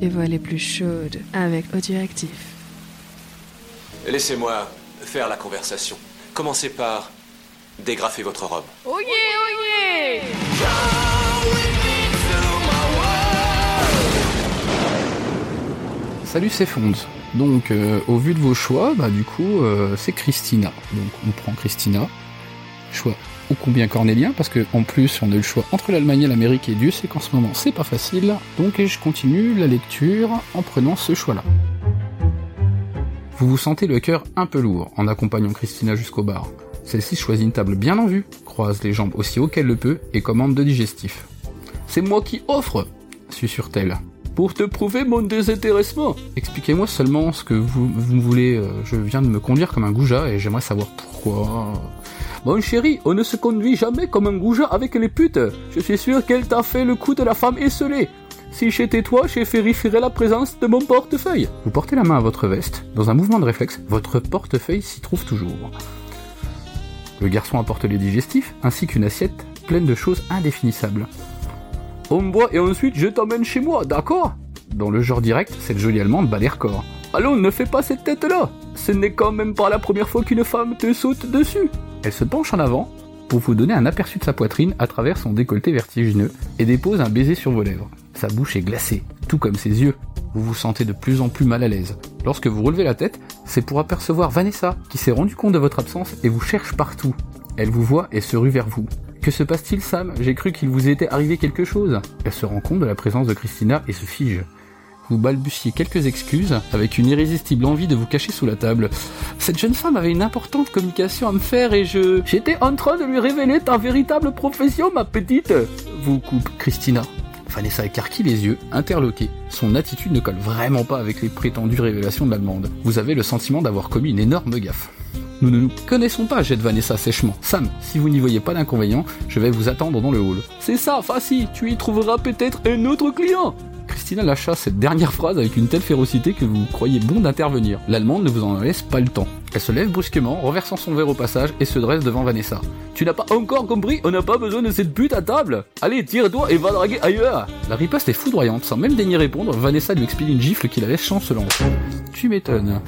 les voix les plus chaudes avec Audioactif. Laissez-moi faire la conversation. Commencez par dégrafer votre robe. Oh yeah, oh yeah Salut c'est Fonds. Donc euh, au vu de vos choix, bah du coup euh, c'est Christina. Donc on prend Christina. Choix ô combien cornélien parce que en plus on a le choix entre l'Allemagne et l'Amérique et Dieu sait qu'en ce moment c'est pas facile. Donc je continue la lecture en prenant ce choix-là. Vous vous sentez le cœur un peu lourd en accompagnant Christina jusqu'au bar. Celle-ci choisit une table bien en vue, croise les jambes aussi haut qu'elle le peut et commande de digestif. C'est moi qui offre, susurre-t-elle. Pour te prouver mon désintéressement. Expliquez-moi seulement ce que vous, vous voulez. euh, Je viens de me conduire comme un goujat et j'aimerais savoir pourquoi. Mon chéri, on ne se conduit jamais comme un goujat avec les putes. Je suis sûr qu'elle t'a fait le coup de la femme esselée. Si j'étais toi, j'ai vérifierais la présence de mon portefeuille. Vous portez la main à votre veste. Dans un mouvement de réflexe, votre portefeuille s'y trouve toujours. Le garçon apporte les digestifs ainsi qu'une assiette pleine de choses indéfinissables. On boit et ensuite je t'emmène chez moi, d'accord? Dans le genre direct, cette jolie allemande bat les records. Allons, ne fais pas cette tête-là Ce n'est quand même pas la première fois qu'une femme te saute dessus Elle se penche en avant pour vous donner un aperçu de sa poitrine à travers son décolleté vertigineux et dépose un baiser sur vos lèvres. Sa bouche est glacée, tout comme ses yeux. Vous vous sentez de plus en plus mal à l'aise. Lorsque vous relevez la tête, c'est pour apercevoir Vanessa, qui s'est rendu compte de votre absence et vous cherche partout. Elle vous voit et se rue vers vous. Que se passe-t-il, Sam? J'ai cru qu'il vous était arrivé quelque chose. Elle se rend compte de la présence de Christina et se fige. Vous balbutiez quelques excuses avec une irrésistible envie de vous cacher sous la table. Cette jeune femme avait une importante communication à me faire et je... J'étais en train de lui révéler ta véritable profession, ma petite Vous coupe Christina. Vanessa écarquille les yeux, interloquée. Son attitude ne colle vraiment pas avec les prétendues révélations de l'allemande. Vous avez le sentiment d'avoir commis une énorme gaffe. Nous ne nous connaissons pas, jette Vanessa sèchement. Sam, si vous n'y voyez pas d'inconvénient, je vais vous attendre dans le hall. C'est ça, Fassi, tu y trouveras peut-être un autre client Christina lâcha cette dernière phrase avec une telle férocité que vous croyez bon d'intervenir. L'allemande ne vous en laisse pas le temps. Elle se lève brusquement, renversant son verre au passage et se dresse devant Vanessa. Tu n'as pas encore compris? On n'a pas besoin de cette pute à table Allez, tire-toi et va draguer ailleurs La riposte est foudroyante, sans même daigner répondre, Vanessa lui expédie une gifle qui la laisse chancelante. Tu m'étonnes.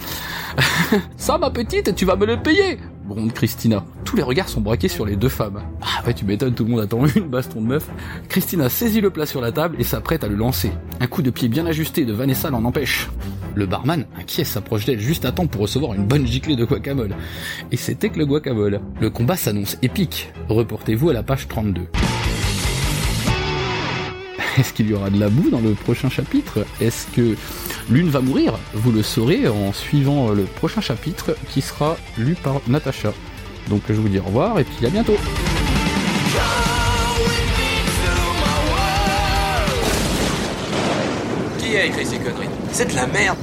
Ça, ma petite, tu vas me le payer gronde Christina. Tous les regards sont braqués sur les deux femmes. Ah ouais, tu m'étonnes, tout le monde attend une baston de meuf. Christina saisit le plat sur la table et s'apprête à le lancer. Un coup de pied bien ajusté de Vanessa l'en empêche. Le barman, inquiet, s'approche d'elle juste à temps pour recevoir une bonne giclée de guacamole. Et c'était que le guacamole. Le combat s'annonce épique. Reportez-vous à la page 32. Est-ce qu'il y aura de la boue dans le prochain chapitre? Est-ce que l'une va mourir Vous le saurez en suivant le prochain chapitre qui sera lu par Natacha. Donc je vous dis au revoir et puis à bientôt. Qui a écrit ces conneries? C'est de la merde